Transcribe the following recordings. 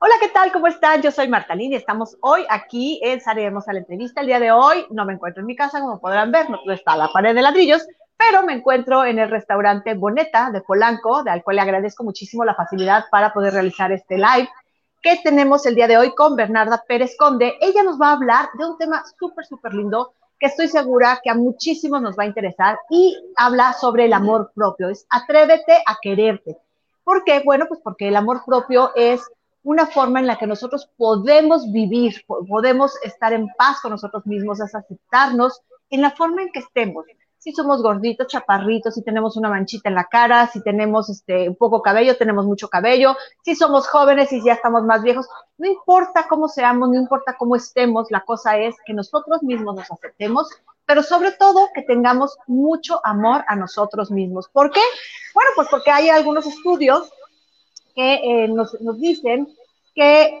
Hola, ¿qué tal? ¿Cómo están? Yo soy Marta y estamos hoy aquí en Saremos a la entrevista. El día de hoy no me encuentro en mi casa, como podrán ver, no está la pared de ladrillos, pero me encuentro en el restaurante Boneta de Polanco, al cual le agradezco muchísimo la facilidad para poder realizar este live que tenemos el día de hoy con Bernarda Pérez Conde. Ella nos va a hablar de un tema súper, súper lindo que estoy segura que a muchísimos nos va a interesar y habla sobre el amor propio. Es atrévete a quererte. ¿Por qué? Bueno, pues porque el amor propio es una forma en la que nosotros podemos vivir, podemos estar en paz con nosotros mismos, es aceptarnos en la forma en que estemos. Si somos gorditos, chaparritos, si tenemos una manchita en la cara, si tenemos este, poco cabello, tenemos mucho cabello, si somos jóvenes y ya estamos más viejos, no importa cómo seamos, no importa cómo estemos, la cosa es que nosotros mismos nos aceptemos, pero sobre todo que tengamos mucho amor a nosotros mismos. ¿Por qué? Bueno, pues porque hay algunos estudios que eh, nos, nos, dicen que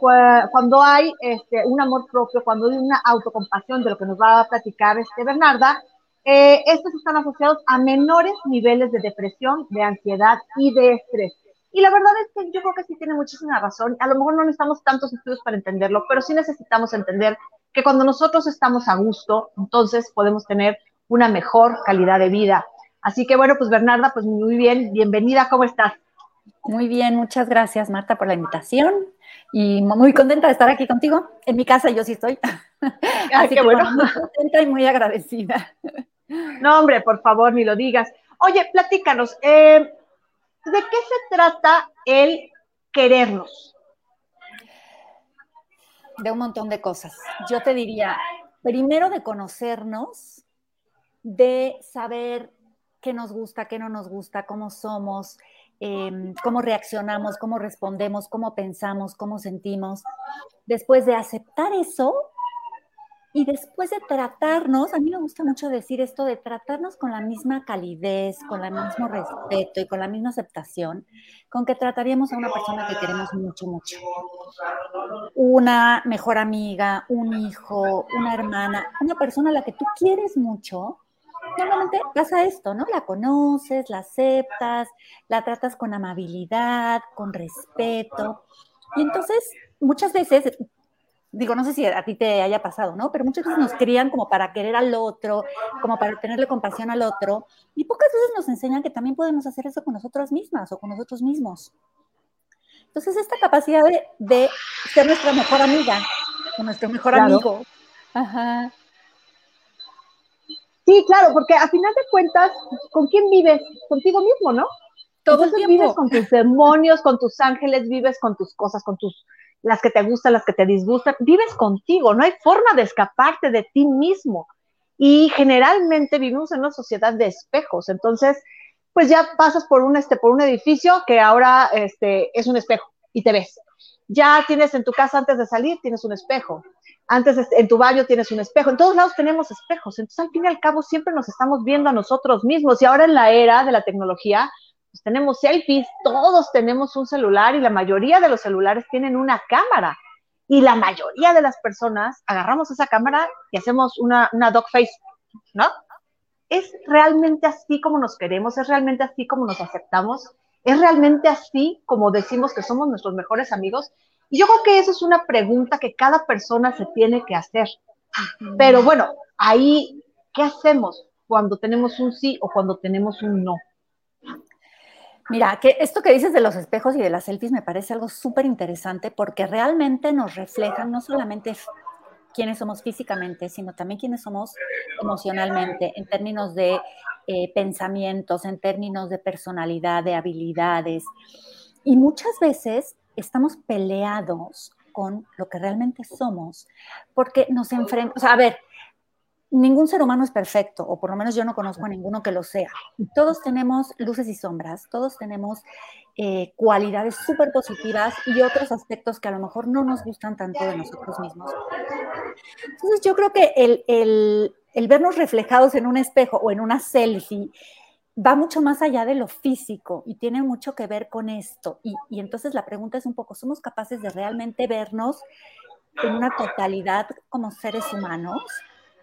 cuando hay este, un amor propio, cuando hay una autocompasión, de lo que nos va a platicar este Bernarda, eh, estos están asociados a menores niveles de depresión, de ansiedad y de estrés. Y la verdad es que yo creo que sí tiene muchísima razón. A lo mejor no necesitamos tantos estudios para entenderlo, pero sí necesitamos entender que cuando nosotros estamos a gusto, entonces podemos tener una mejor calidad de vida. Así que bueno, pues Bernarda, pues muy bien, bienvenida, ¿cómo estás? Muy bien, muchas gracias Marta por la invitación y muy contenta de estar aquí contigo. En mi casa yo sí estoy. Así que bueno. Muy contenta y muy agradecida. No, hombre, por favor, ni lo digas. Oye, platícanos, eh, ¿de qué se trata el querernos? De un montón de cosas. Yo te diría, primero de conocernos, de saber qué nos gusta, qué no nos gusta, cómo somos, Em, cómo reaccionamos, cómo respondemos, cómo pensamos, cómo sentimos. Después de aceptar eso y después de tratarnos, a mí me gusta mucho decir esto de tratarnos con la misma calidez, con el mismo respeto y con la misma aceptación con que trataríamos a una persona que queremos mucho, mucho. Una mejor amiga, un hijo, una hermana, una persona a la que tú quieres mucho normalmente pasa esto, ¿no? La conoces, la aceptas, la tratas con amabilidad, con respeto. Y entonces, muchas veces, digo, no sé si a ti te haya pasado, ¿no? Pero muchas veces nos crían como para querer al otro, como para tenerle compasión al otro. Y pocas veces nos enseñan que también podemos hacer eso con nosotras mismas o con nosotros mismos. Entonces, esta capacidad de, ser nuestra mejor amiga, o nuestro mejor amigo, ajá, Sí, claro, porque a final de cuentas, ¿con quién vives? Contigo mismo, ¿no? Todo el tiempo. vives con tus demonios, con tus ángeles, vives con tus cosas, con tus las que te gustan, las que te disgustan, vives contigo, no hay forma de escaparte de ti mismo. Y generalmente vivimos en una sociedad de espejos, entonces, pues ya pasas por un, este, por un edificio que ahora este, es un espejo y te ves. Ya tienes en tu casa antes de salir, tienes un espejo antes en tu baño tienes un espejo, en todos lados tenemos espejos, entonces al fin y al cabo siempre nos estamos viendo a nosotros mismos y ahora en la era de la tecnología, pues tenemos selfies, todos tenemos un celular y la mayoría de los celulares tienen una cámara y la mayoría de las personas agarramos esa cámara y hacemos una, una dog face, ¿no? ¿Es realmente así como nos queremos? ¿Es realmente así como nos aceptamos? ¿Es realmente así como decimos que somos nuestros mejores amigos? Y yo creo que esa es una pregunta que cada persona se tiene que hacer. Pero bueno, ahí, ¿qué hacemos cuando tenemos un sí o cuando tenemos un no? Mira, que esto que dices de los espejos y de las selfies me parece algo súper interesante porque realmente nos reflejan no solamente quiénes somos físicamente, sino también quiénes somos emocionalmente, en términos de eh, pensamientos, en términos de personalidad, de habilidades. Y muchas veces estamos peleados con lo que realmente somos, porque nos enfrentamos, a ver, ningún ser humano es perfecto, o por lo menos yo no conozco a ninguno que lo sea. Todos tenemos luces y sombras, todos tenemos eh, cualidades súper positivas y otros aspectos que a lo mejor no nos gustan tanto de nosotros mismos. Entonces yo creo que el, el, el vernos reflejados en un espejo o en una selfie va mucho más allá de lo físico y tiene mucho que ver con esto. Y, entonces la pregunta es un poco, ¿somos capaces de realmente vernos en una totalidad como seres humanos?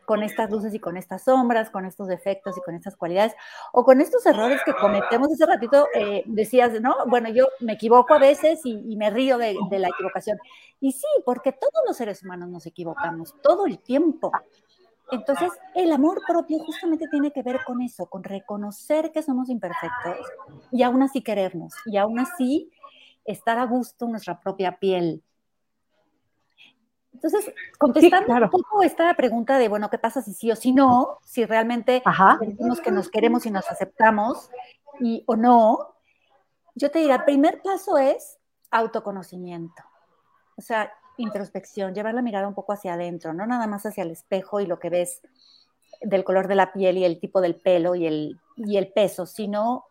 Con estas luces y con estas sombras, con estos defectos y con estas cualidades, o con estos errores que cometemos. Hace ratito eh, decías, ¿no? Bueno, yo me equivoco a veces y, me río de, de, la equivocación. Y sí, porque todos los seres humanos nos equivocamos todo el tiempo. Entonces, el amor propio justamente tiene que ver con eso, con reconocer que somos imperfectos y aún así querernos, y aún así estar a gusto en nuestra propia piel. Entonces, contestando un poco esta pregunta de, bueno, ¿qué pasa si sí o si no? Si realmente sentimos que nos queremos y nos aceptamos y o no, yo te diría, el primer paso es autoconocimiento. O sea, introspección, llevar la mirada un poco hacia adentro, no nada más hacia el espejo y lo que ves del color de la piel y el tipo del pelo y el, y el peso, sino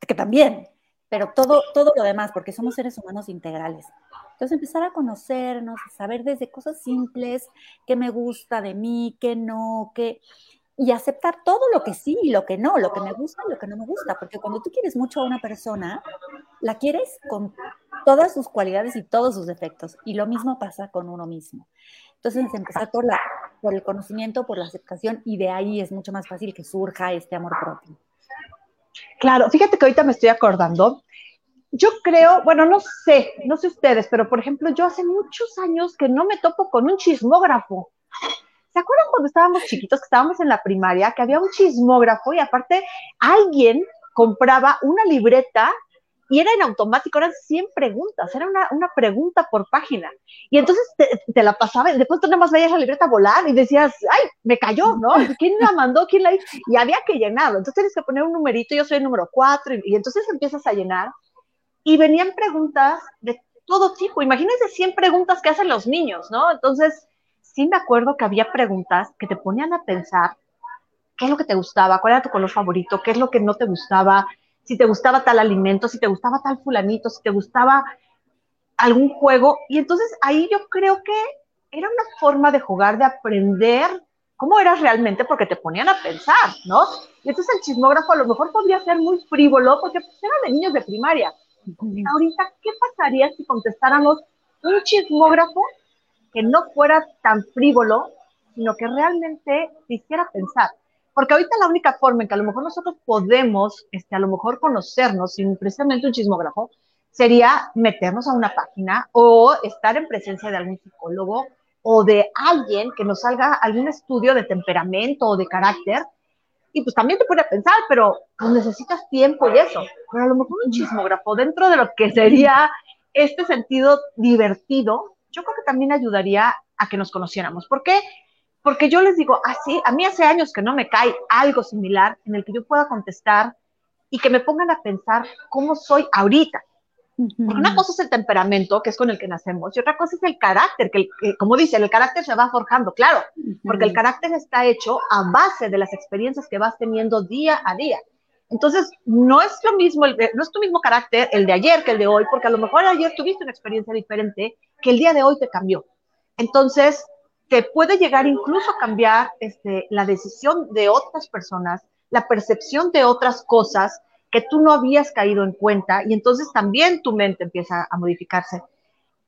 que también, pero todo, todo lo demás, porque somos seres humanos integrales. Entonces empezar a conocernos, a saber desde cosas simples, qué me gusta de mí, qué no, qué... Y aceptar todo lo que sí y lo que no, lo que me gusta y lo que no me gusta, porque cuando tú quieres mucho a una persona, la quieres con todas sus cualidades y todos sus defectos, y lo mismo pasa con uno mismo. Entonces empezar por, la, por el conocimiento, por la aceptación, y de ahí es mucho más fácil que surja este amor propio. Claro, fíjate que ahorita me estoy acordando. Yo creo, bueno, no sé, no sé ustedes, pero por ejemplo, yo hace muchos años que no me topo con un chismógrafo. ¿Se acuerdan cuando estábamos chiquitos, que estábamos en la primaria, que había un chismógrafo y aparte alguien compraba una libreta y era en automático, eran 100 preguntas, era una, una pregunta por página. Y entonces te, la pasaba y después tú nada más veías la libreta volar y decías, ay, me cayó, ¿no? ¿Quién la mandó? ¿Quién la hizo? Y había que llenarlo. Entonces tienes que poner un numerito, yo soy el número 4, y, entonces empiezas a llenar. Y venían preguntas de todo tipo. Imagínense 100 preguntas que hacen los niños, ¿no? Entonces, sí me acuerdo que había preguntas que te ponían a pensar qué es lo que te gustaba, cuál era tu color favorito, qué es lo que no te gustaba, si te gustaba tal alimento, si te gustaba tal fulanito, si te gustaba algún juego. Y entonces ahí yo creo que era una forma de jugar, de aprender cómo eras realmente, porque te ponían a pensar, ¿no? Y entonces el chismógrafo a lo mejor podría ser muy frívolo, porque pues, era de niños de primaria. Ahorita, ¿qué pasaría si contestáramos un chismógrafo que no fuera tan frívolo, sino que realmente te hiciera pensar? Porque ahorita la única forma en que a lo mejor nosotros podemos, este, a lo mejor conocernos sin precisamente un chismógrafo, sería meternos a una página o estar en presencia de algún psicólogo o de alguien que nos salga algún estudio de temperamento o de carácter. Y pues también te puede pensar, pero pues necesitas tiempo y eso. Pero a lo mejor un chismógrafo dentro de lo que sería este sentido divertido, yo creo que también ayudaría a que nos conociéramos. ¿Por qué? porque yo les digo, así, ah, a mí hace años que no me cae algo similar en el que yo pueda contestar y que me pongan a pensar cómo soy ahorita. Porque una cosa es el temperamento, que es con el que nacemos, y otra cosa es el carácter, que, como dice, el carácter se va forjando, claro, porque el carácter está hecho a base de las experiencias que vas teniendo día a día. Entonces, no es lo mismo, no es tu mismo carácter el de ayer que el de hoy, porque a lo mejor ayer tuviste una experiencia diferente que el día de hoy te cambió. Entonces, que puede llegar incluso a cambiar este, la decisión de otras personas, la percepción de otras cosas que tú no habías caído en cuenta y entonces también tu mente empieza a modificarse.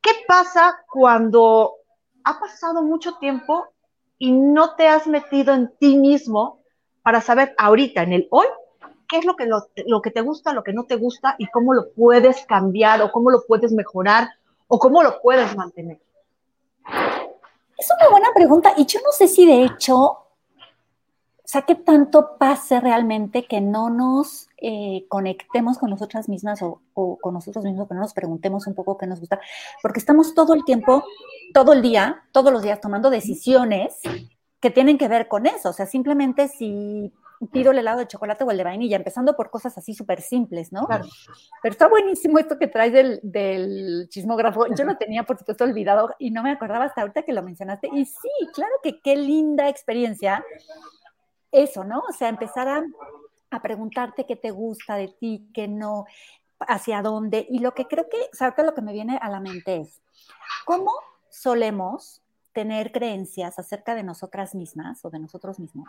¿Qué pasa cuando ha pasado mucho tiempo y no te has metido en ti mismo para saber ahorita, en el hoy, qué es lo que, lo, lo que te gusta, lo que no te gusta y cómo lo puedes cambiar o cómo lo puedes mejorar o cómo lo puedes mantener? Es una buena pregunta y yo no sé si de hecho, o sea, qué tanto pase realmente que no nos eh, conectemos con nosotras mismas o, o, con nosotros mismos, que no nos preguntemos un poco qué nos gusta, porque estamos todo el tiempo, todo el día, todos los días tomando decisiones que tienen que ver con eso. O sea, simplemente si pido el helado de chocolate o el de vainilla, empezando por cosas así súper simples, ¿no? Claro. Pero está buenísimo esto que traes del, del chismógrafo. Yo lo tenía, por supuesto, olvidado y no me acordaba hasta ahorita que lo mencionaste. Y sí, claro que qué linda experiencia eso, ¿no? O sea, empezar a, a preguntarte qué te gusta de ti, qué no, hacia dónde. Y lo que creo que, o sea, lo que me viene a la mente es, ¿cómo solemos tener creencias acerca de nosotras mismas o de nosotros mismos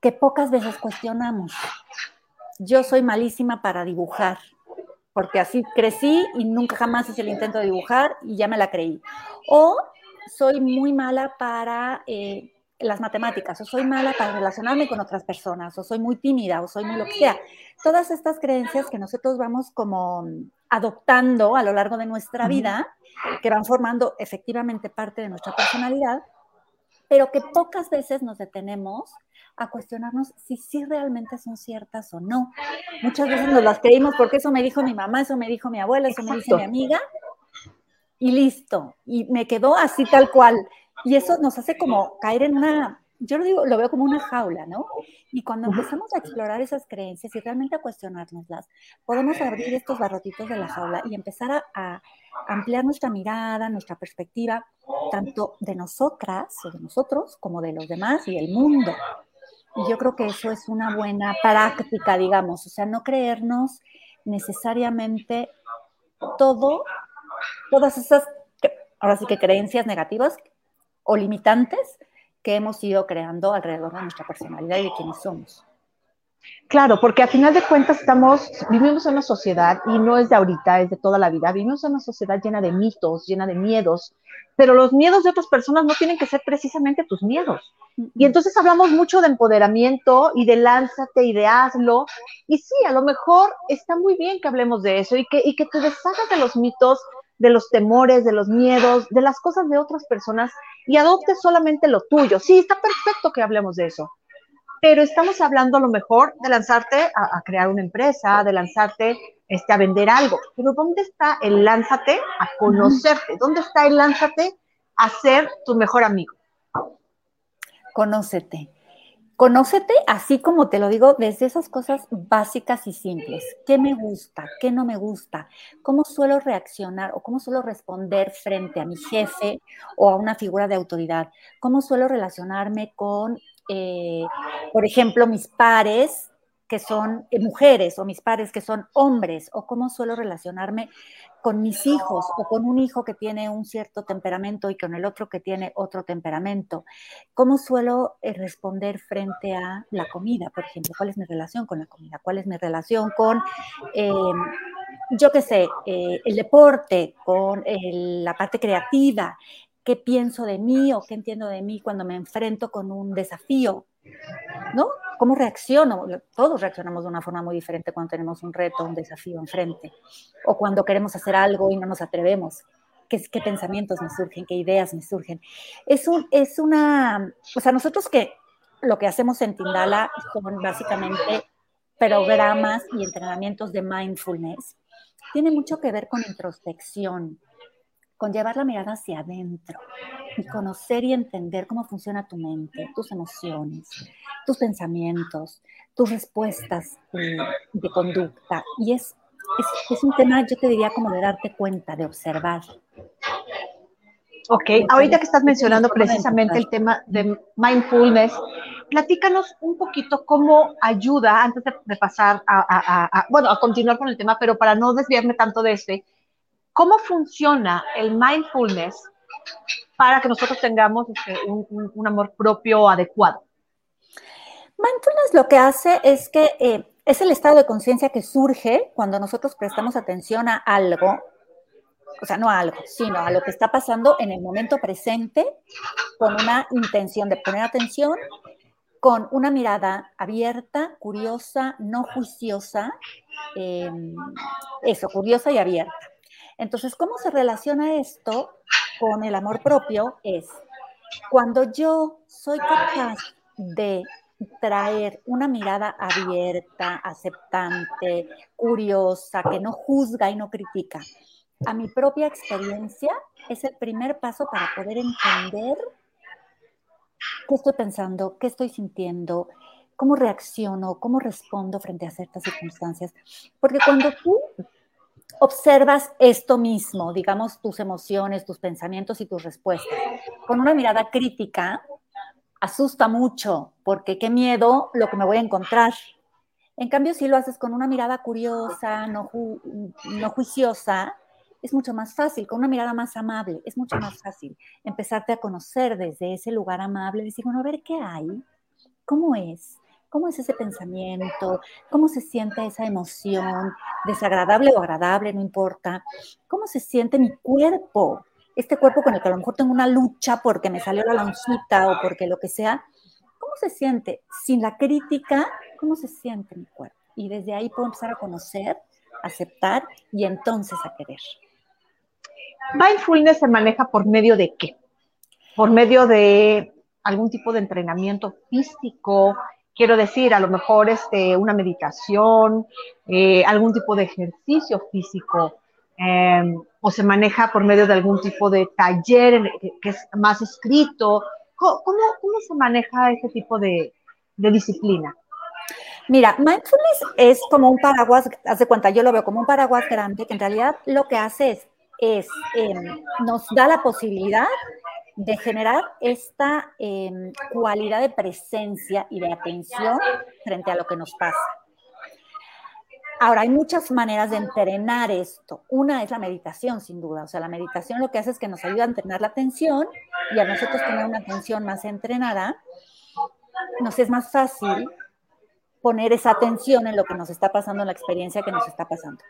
que pocas veces cuestionamos. Yo soy malísima para dibujar, porque así crecí y nunca jamás hice el intento de dibujar y ya me la creí. O soy muy mala para eh, las matemáticas, o soy mala para relacionarme con otras personas, o soy muy tímida, o soy muy lo que sea. Todas estas creencias que nosotros vamos como adoptando a lo largo de nuestra vida, que van formando efectivamente parte de nuestra personalidad, pero que pocas veces nos detenemos a cuestionarnos si sí realmente son ciertas o no. Muchas veces nos las creímos porque eso me dijo mi mamá, eso me dijo mi abuela, eso me dice mi amiga, y listo. Y me quedó así tal cual. Y eso nos hace como caer en una, yo lo digo, lo veo como una jaula, ¿no? Y cuando empezamos a explorar esas creencias y realmente a cuestionárnoslas, podemos abrir estos barrotitos de la jaula y empezar a, ampliar nuestra mirada, nuestra perspectiva, tanto de nosotras o de nosotros como de los demás y el mundo. Y yo creo que eso es una buena práctica, digamos, o sea, no creernos necesariamente todo, todas esas, ahora sí que creencias negativas o limitantes que hemos ido creando alrededor de nuestra personalidad y de quienes somos. Claro, porque a final de cuentas estamos, vivimos en una sociedad y no es de ahorita, es de toda la vida, vivimos en una sociedad llena de mitos, llena de miedos, pero los miedos de otras personas no tienen que ser precisamente tus miedos. Y entonces hablamos mucho de empoderamiento y de lánzate y de hazlo. Y sí, a lo mejor está muy bien que hablemos de eso y que, y que te deshagas de los mitos, de los temores, de los miedos, de las cosas de otras personas y adoptes solamente lo tuyo. Sí, está perfecto que hablemos de eso, pero estamos hablando a lo mejor de lanzarte a, crear una empresa, de lanzarte este, a vender algo. Pero ¿dónde está el lánzate a conocerte? ¿Dónde está el lánzate a ser tu mejor amigo? Conócete. Conócete así como te lo digo, desde esas cosas básicas y simples. ¿Qué me gusta? ¿Qué no me gusta? ¿Cómo suelo reaccionar o cómo suelo responder frente a mi jefe o a una figura de autoridad? ¿Cómo suelo relacionarme con, eh, por ejemplo, mis pares que son eh, mujeres o mis pares que son hombres o cómo suelo relacionarme con mis hijos o con un hijo que tiene un cierto temperamento y con el otro que tiene otro temperamento. ¿Cómo suelo eh, responder frente a la comida, por ejemplo? ¿Cuál es mi relación con la comida? ¿Cuál es mi relación con, em, yo qué sé, eh, el deporte, con la parte creativa? ¿Qué pienso de mí o qué entiendo de mí cuando me enfrento con un desafío? ¿No? ¿Cómo reacciono? Todos reaccionamos de una forma muy diferente cuando tenemos un reto, un desafío enfrente, o cuando queremos hacer algo y no nos atrevemos. ¿Qué, pensamientos me surgen? ¿Qué ideas me surgen? Es, un, es una, o sea, nosotros que lo que hacemos en Tindala son básicamente programas y entrenamientos de mindfulness. Tiene mucho que ver con introspección, con llevar la mirada hacia adentro y conocer y entender cómo funciona tu mente, tus emociones, tus pensamientos, tus respuestas de, conducta. Y es, es, un tema, yo te diría, como de darte cuenta, de observar. Ok, ahorita que estás mencionando precisamente el tema de mindfulness, platícanos un poquito cómo ayuda, antes de, pasar a, bueno, a continuar con el tema, pero para no desviarme tanto de este, ¿Cómo funciona el mindfulness para que nosotros tengamos este, un, amor propio adecuado? Mindfulness lo que hace es que eh, es el estado de conciencia que surge cuando nosotros prestamos atención a algo, o sea, no a algo, sino a lo que está pasando en el momento presente con una intención de poner atención, con una mirada abierta, curiosa, no juiciosa, em, eso, curiosa y abierta. Entonces, ¿cómo se relaciona esto con el amor propio? Es cuando yo soy capaz de traer una mirada abierta, aceptante, curiosa, que no juzga y no critica a mi propia experiencia, es el primer paso para poder entender qué estoy pensando, qué estoy sintiendo, cómo reacciono, cómo respondo frente a ciertas circunstancias. Porque cuando tú observas esto mismo, digamos, tus emociones, tus pensamientos y tus respuestas, con una mirada crítica, asusta mucho, porque qué miedo lo que me voy a encontrar. En cambio, si lo haces con una mirada curiosa, no, juiciosa, es mucho más fácil, con una mirada más amable, es mucho más fácil empezarte a conocer desde ese lugar amable, decir, bueno, a ver qué hay, cómo es, ¿Cómo es ese pensamiento? ¿Cómo se siente esa emoción? Desagradable o agradable, no importa. ¿Cómo se siente mi cuerpo? este cuerpo con el que a lo mejor tengo una lucha porque me salió la lonjita o porque lo que sea, ¿cómo se siente? Sin la crítica, ¿cómo se siente mi cuerpo? Y desde ahí puedo empezar a conocer, aceptar y entonces a querer. Mindfulness se maneja por medio de qué? Por medio de algún tipo de entrenamiento físico, quiero decir, a lo mejor este, una meditación, eh, algún tipo de ejercicio físico, em, o se maneja por medio de algún tipo de taller que, es más escrito. ¿Cómo, cómo, se maneja ese tipo de, disciplina? Mira, mindfulness es como un paraguas, haz de cuenta, yo lo veo como un paraguas grande que en realidad lo que hace es, es em, nos da la posibilidad de generar esta em, cualidad de presencia y de atención frente a lo que nos pasa. Ahora, hay muchas maneras de entrenar esto. Una es la meditación, sin duda. O sea, la meditación lo que hace es que nos ayuda a entrenar la atención y a nosotros tener una atención más entrenada, nos es más fácil poner esa atención en lo que nos está pasando, en la experiencia que nos está pasando.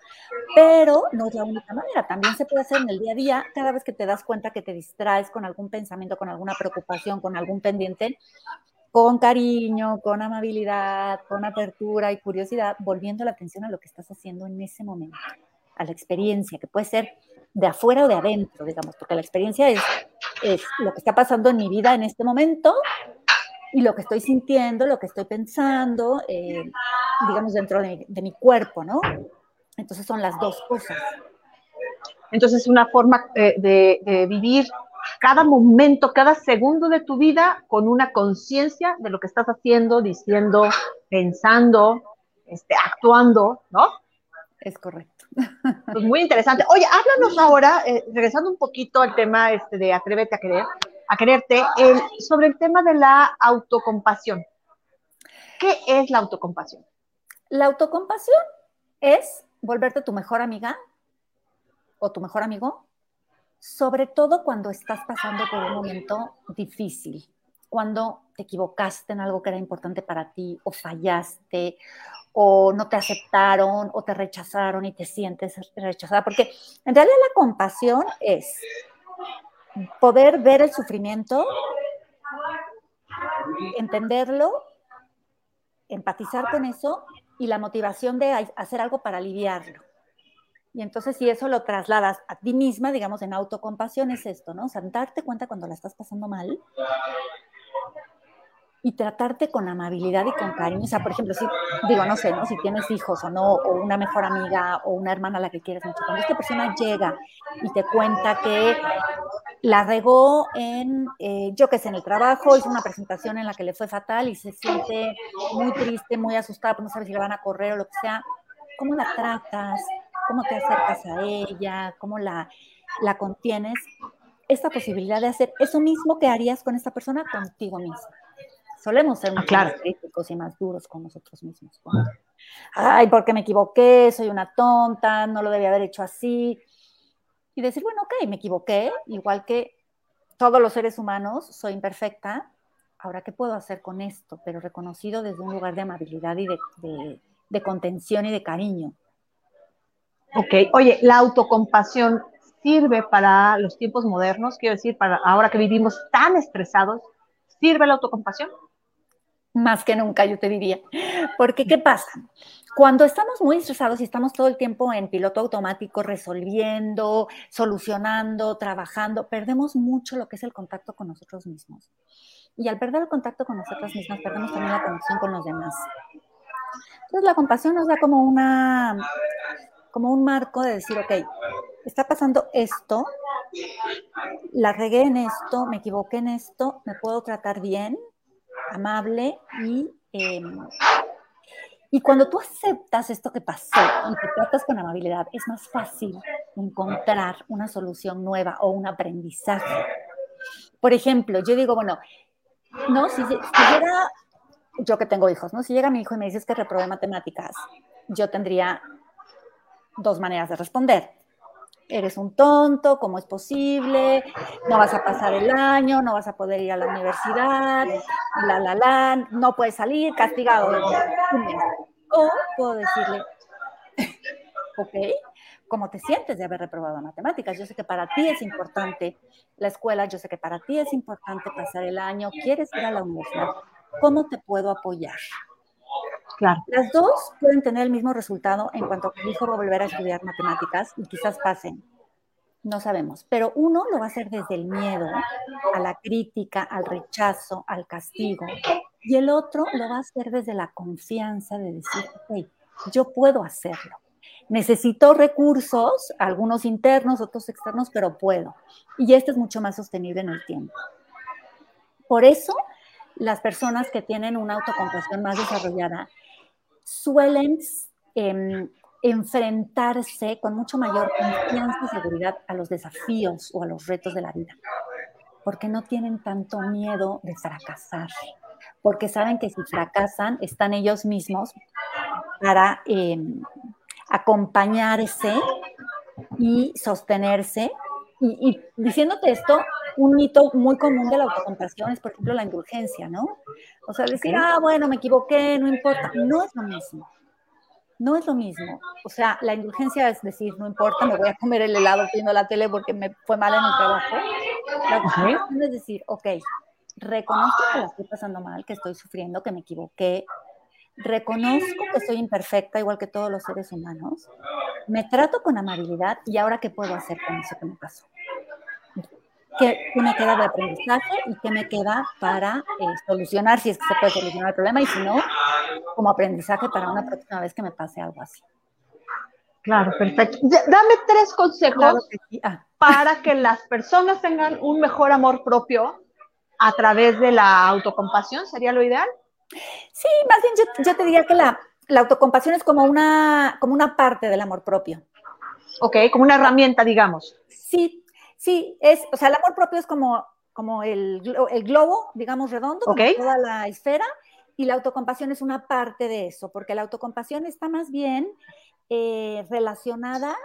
Pero no es la única manera, también se puede hacer en el día a día, cada vez que te das cuenta que te distraes con algún pensamiento, con alguna preocupación, con algún pendiente, con cariño, con amabilidad, con apertura y curiosidad, volviendo la atención a lo que estás haciendo en ese momento, a la experiencia, que puede ser de afuera o de adentro, digamos, porque la experiencia es, es lo que está pasando en mi vida en este momento y lo que estoy sintiendo, lo que estoy pensando, eh, digamos, dentro de, mi cuerpo, ¿no? Entonces son las dos cosas. Entonces es una forma eh, de, vivir cada momento, cada segundo de tu vida con una conciencia de lo que estás haciendo, diciendo, pensando, este, actuando, ¿no? Es correcto. Pues muy interesante. Oye, háblanos ahora, eh, regresando un poquito al tema este, de Atrévete a querer, a quererte, sobre el tema de la autocompasión. ¿Qué es la autocompasión? La autocompasión es volverte tu mejor amiga o tu mejor amigo, sobre todo cuando estás pasando por un momento difícil, cuando te equivocaste en algo que era importante para ti o fallaste o no te aceptaron o te rechazaron y te sientes rechazada, porque en realidad la compasión es poder ver el sufrimiento, entenderlo, empatizar con eso y la motivación de hacer algo para aliviarlo. Y entonces si eso lo trasladas a ti misma, digamos, en autocompasión es esto, ¿no? O sea, darte cuenta cuando la estás pasando mal y tratarte con amabilidad y con cariño. O sea, por ejemplo, si, digo, no sé, ¿no? Si tienes hijos o no, o una mejor amiga o una hermana a la que quieres mucho, cuando esta persona llega y te cuenta que la regó en, eh, yo que sé, en el trabajo, hizo una presentación en la que le fue fatal y se siente muy triste, muy asustada, porque no sabe si le van a correr o lo que sea, ¿cómo la tratas? ¿Cómo te acercas a ella? ¿Cómo la, la contienes? Esta posibilidad de hacer eso mismo que harías con esta persona contigo mismo. Solemos ser ah, más críticos y más duros con nosotros mismos. Ay, porque me equivoqué, soy una tonta, no lo debía haber hecho así. Y decir, bueno, ok, me equivoqué, igual que todos los seres humanos, soy imperfecta. Ahora, ¿qué puedo hacer con esto? Pero reconocido desde un lugar de amabilidad y de, de contención y de cariño. Ok, oye, la autocompasión sirve para los tiempos modernos, quiero decir, para ahora que vivimos tan estresados, ¿sirve la autocompasión? Más que nunca, yo te diría. Porque, ¿qué pasa? Cuando estamos muy estresados y estamos todo el tiempo en piloto automático, resolviendo, solucionando, trabajando, perdemos mucho lo que es el contacto con nosotros mismos. Y al perder el contacto con nosotros mismos, perdemos también la conexión con los demás. Entonces, la compasión nos da como una, como un marco de decir, ok, está pasando esto, la regué en esto, me equivoqué en esto, me puedo tratar bien, amable y, em, y cuando tú aceptas esto que pasó y te tratas con amabilidad, es más fácil encontrar una solución nueva o un aprendizaje. Por ejemplo, yo digo, bueno, no, si, si llega, yo que tengo hijos, ¿no? Si llega mi hijo y me dices que reprobé matemáticas, yo tendría dos maneras de responder eres un tonto, ¿cómo es posible? No vas a pasar el año, no vas a poder ir a la universidad, la, la, la, no puedes salir, castigado. O puedo decirle, ok, cómo te sientes de haber reprobado matemáticas. Yo sé que para ti es importante la escuela, yo sé que para ti es importante pasar el año, quieres ir a la universidad. ¿Cómo te puedo apoyar? Claro. Las dos pueden tener el mismo resultado en cuanto que hijo va a volver a estudiar matemáticas y quizás pasen. No sabemos, pero uno lo va a hacer desde el miedo, a la crítica, al rechazo, al castigo, y el otro lo va a hacer desde la confianza de decir, ok, yo puedo hacerlo. Necesito recursos, algunos internos, otros externos, pero puedo. Y este es mucho más sostenible en el tiempo. Por eso, las personas que tienen una autocompasión más desarrollada suelen em, enfrentarse con mucho mayor confianza y seguridad a los desafíos o a los retos de la vida, porque no tienen tanto miedo de fracasar, porque saben que si fracasan están ellos mismos para em, acompañarse y sostenerse. Y, diciéndote esto, un mito muy común de la autocompasión es, por ejemplo, la indulgencia, ¿no? O sea, decir, ah, bueno, me equivoqué, no importa. No es lo mismo. No es lo mismo. O sea, la indulgencia es decir, no importa, me voy a comer el helado viendo la tele porque me fue mal en el trabajo. La autocompasión es decir, ok, reconozco que la estoy pasando mal, que estoy sufriendo, que me equivoqué, reconozco que soy imperfecta, igual que todos los seres humanos, me trato con amabilidad y ahora qué puedo hacer con eso que me pasó. ¿Qué, me queda de aprendizaje y qué me queda para eh, solucionar, si es que se puede solucionar el problema, y si no, como aprendizaje para una próxima vez que me pase algo así. Claro, perfecto. Dame tres consejos ah. para que las personas tengan un mejor amor propio a través de la autocompasión, ¿sería lo ideal? Sí, más bien yo, te diría que la, autocompasión es como una, como una parte del amor propio. Ok, como una herramienta, digamos. Sí, sí, es, o sea, el amor propio es como, como el, globo, digamos, redondo, toda la esfera, y la autocompasión es una parte de eso, porque la autocompasión está más bien eh, relacionada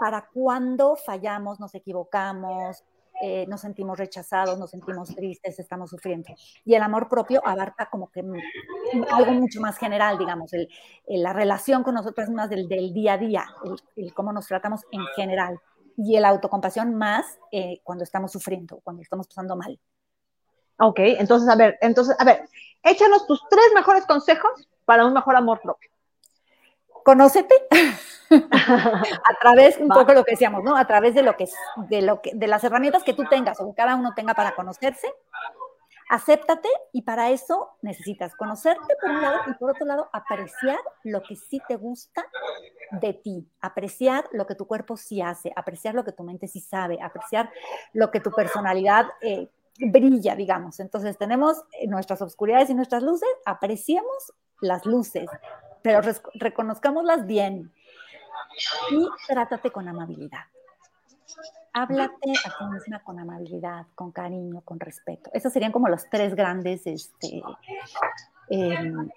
para cuando fallamos, nos equivocamos, eh, nos sentimos rechazados, nos sentimos tristes, estamos sufriendo. Y el amor propio abarca como que algo mucho más general, digamos, el, la relación con nosotras mismas del, del día a día, el, cómo nos tratamos en general. Y el autocompasión más eh, cuando estamos sufriendo, cuando estamos pasando mal. Ok, entonces, a ver, entonces, a ver, échanos tus tres mejores consejos para un mejor amor propio conócete a través, un poco lo que decíamos, ¿no? A través de lo que, de lo que, de las herramientas que tú tengas o que cada uno tenga para conocerse, acéptate y para eso necesitas conocerte por un lado y por otro lado apreciar lo que sí te gusta de ti, apreciar lo que tu cuerpo sí hace, apreciar lo que tu mente sí sabe, apreciar lo que tu personalidad eh, brilla, digamos. Entonces tenemos nuestras oscuridades y nuestras luces, apreciemos las luces, pero reconozcámoslas bien y trátate con amabilidad. Háblate a ti misma con amabilidad, con cariño, con respeto. Esos serían como los tres grandes este, em,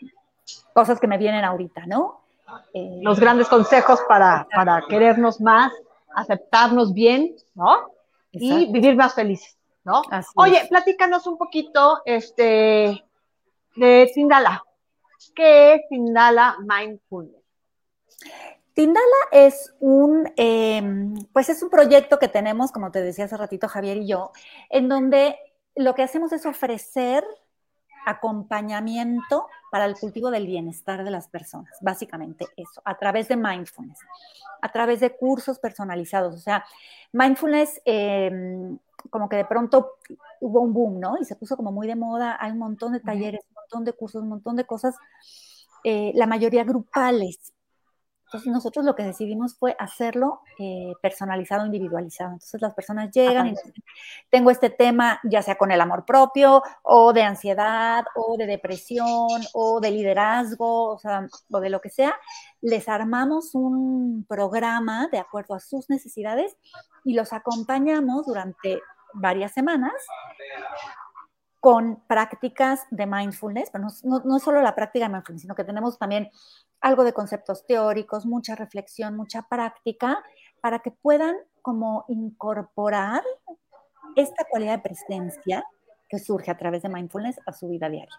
cosas que me vienen ahorita, ¿no? Eh, los grandes consejos para, para, querernos más, aceptarnos bien, ¿no? Y vivir más felices, ¿no? Oye, platícanos un poquito este, de Tindala. ¿Qué es Tindala Mindfulness? Tindala es un, em, pues es un proyecto que tenemos, como te decía hace ratito Javier y yo, en donde lo que hacemos es ofrecer acompañamiento para el cultivo del bienestar de las personas, básicamente eso, a través de mindfulness, a través de cursos personalizados. O sea, mindfulness, em, como que de pronto hubo un boom, ¿no? Y se puso como muy de moda, hay un montón de talleres, un montón de cursos, un montón de cosas, eh, la mayoría grupales, entonces nosotros lo que decidimos fue hacerlo eh, personalizado, individualizado. Entonces las personas llegan y dicen, tengo este tema, ya sea con el amor propio, o de ansiedad, o de depresión, o de liderazgo, o, sea, o de lo que sea. Les armamos un programa de acuerdo a sus necesidades y los acompañamos durante varias semanas con prácticas de mindfulness, pero no, no, solo la práctica de mindfulness, sino que tenemos también algo de conceptos teóricos, mucha reflexión, mucha práctica, para que puedan como incorporar esta cualidad de presencia que surge a través de mindfulness a su vida diaria.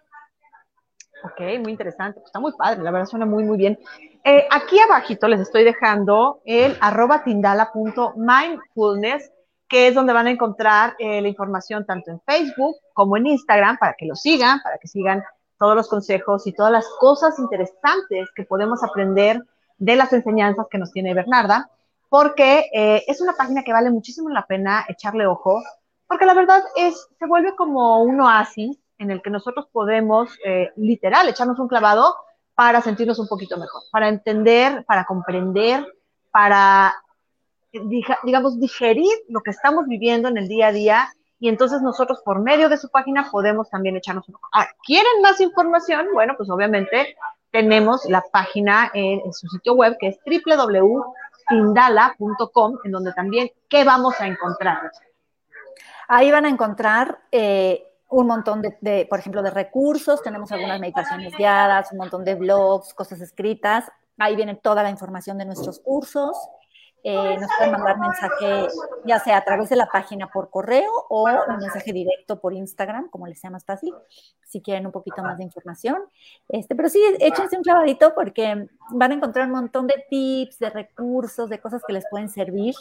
Ok, muy interesante. Pues está muy padre, la verdad suena muy, muy bien. Eh, aquí abajito les estoy dejando el arroba tindala.mindfulness, que es donde van a encontrar eh, la información tanto en Facebook como en Instagram para que lo sigan, para que sigan todos los consejos y todas las cosas interesantes que podemos aprender de las enseñanzas que nos tiene Bernarda, porque eh, es una página que vale muchísimo la pena echarle ojo, porque la verdad es, se vuelve como un oasis en el que nosotros podemos, eh, literal, echarnos un clavado para sentirnos un poquito mejor, para entender, para comprender, para, digamos, digerir lo que estamos viviendo en el día a día y entonces nosotros por medio de su página podemos también echarnos un ojo. ¿quieren más información? Bueno, pues obviamente tenemos la página en, su sitio web que es www.tindala.com, en donde también, ¿qué vamos a encontrar? Ahí van a encontrar eh, un montón de, por ejemplo, de recursos, tenemos algunas meditaciones guiadas, un montón de blogs, cosas escritas. Ahí viene toda la información de nuestros cursos. Eh, nos pueden mandar mensaje, ya sea a través de la página por correo o un mensaje directo por Instagram, como les sea más fácil, si quieren un poquito más de información. Este, pero sí, échense un clavadito porque van a encontrar un montón de tips, de recursos, de cosas que les pueden servir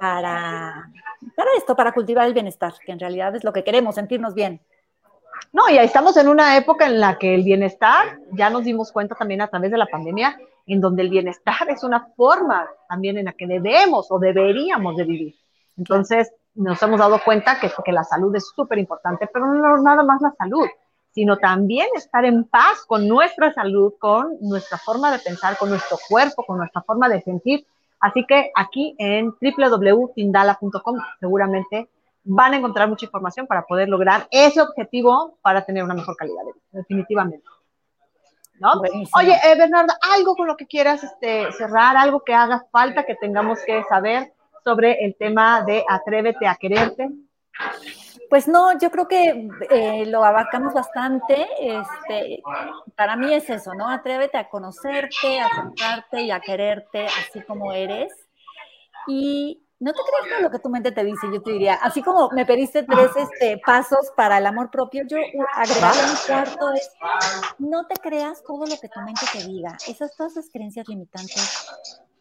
para, para esto, para cultivar el bienestar, que en realidad es lo que queremos, sentirnos bien. No, y ahí estamos en una época en la que el bienestar, ya nos dimos cuenta también a través de la pandemia, en donde el bienestar es una forma también en la que debemos o deberíamos de vivir. Entonces, nos hemos dado cuenta que, que la salud es súper importante, pero no nada más la salud, sino también estar en paz con nuestra salud, con nuestra forma de pensar, con nuestro cuerpo, con nuestra forma de sentir. Así que aquí en www.tindala.com seguramente van a encontrar mucha información para poder lograr ese objetivo para tener una mejor calidad de vida, definitivamente. ¿No? Oye, eh, Bernarda, algo con lo que quieras este, cerrar, algo que haga falta que tengamos que saber sobre el tema de atrévete a quererte. Pues no, yo creo que eh, lo abarcamos bastante. Este, para mí es eso, ¿no? Atrévete a conocerte, a acercarte y a quererte así como eres. Y no te creas todo lo que tu mente te dice, yo te diría, así como me pediste tres este, pasos para el amor propio, yo agregaría un cuarto es, no te creas todo lo que tu mente te diga. Esas todas esas creencias limitantes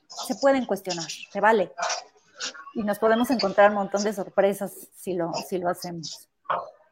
se pueden cuestionar, se vale. Y nos podemos encontrar un montón de sorpresas si lo, si lo hacemos.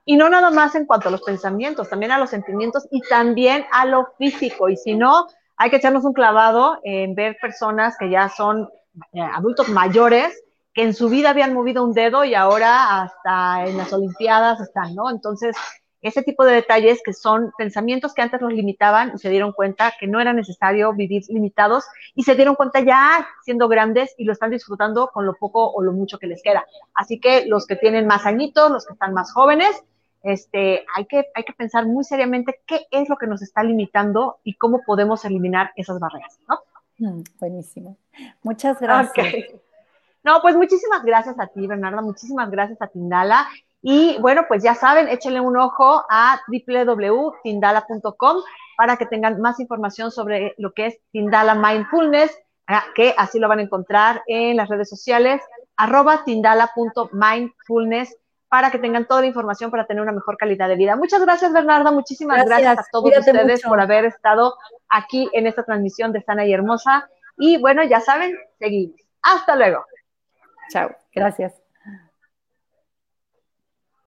Y no nada más en cuanto a los pensamientos, también a los sentimientos y también a lo físico. Y si no, hay que echarnos un clavado en ver personas que ya son eh, adultos mayores que en su vida habían movido un dedo y ahora hasta en las Olimpiadas están, ¿no? Entonces, ese tipo de detalles que son pensamientos que antes los limitaban y se dieron cuenta que no era necesario vivir limitados y se dieron cuenta ya siendo grandes y lo están disfrutando con lo poco o lo mucho que les queda. Así que los que tienen más añitos, los que están más jóvenes, este, hay, que, hay que pensar muy seriamente qué es lo que nos está limitando y cómo podemos eliminar esas barreras, ¿no? Mm, buenísimo. Muchas gracias. No, pues muchísimas gracias a ti, Bernarda, muchísimas gracias a Tindala. Y bueno, pues ya saben, échenle un ojo a www.tindala.com para que tengan más información sobre lo que es Tindala Mindfulness, ah, que así lo van a encontrar en las redes sociales, arroba tindala.mindfulness, para que tengan toda la información para tener una mejor calidad de vida. Muchas gracias, Bernarda. Muchísimas gracias, a todos ustedes por haber estado aquí en esta transmisión de Sana y Hermosa. Y bueno, ya saben, seguimos. Hasta luego. Chao, gracias.